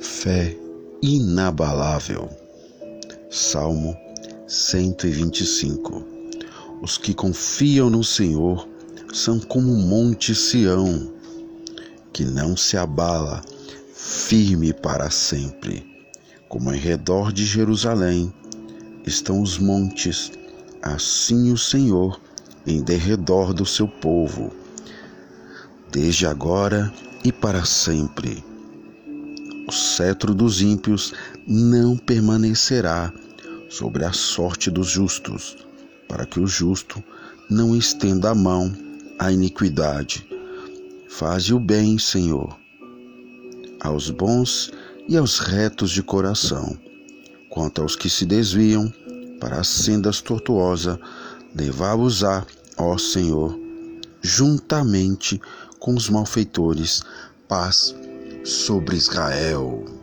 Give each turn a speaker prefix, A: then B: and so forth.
A: fé inabalável. Salmo 125 Os que confiam no Senhor são como o monte Sião, que não se abala, firme para sempre. Como em redor de Jerusalém estão os montes, assim o Senhor em derredor do seu povo, desde agora e para sempre. O cetro dos ímpios não permanecerá sobre a sorte dos justos, para que o justo não estenda a mão à iniquidade. Faze o bem, Senhor, aos bons e aos retos de coração. Quanto aos que se desviam para as sendas tortuosas, levá-los-á, ó Senhor, juntamente com os malfeitores, paz sobre Israel.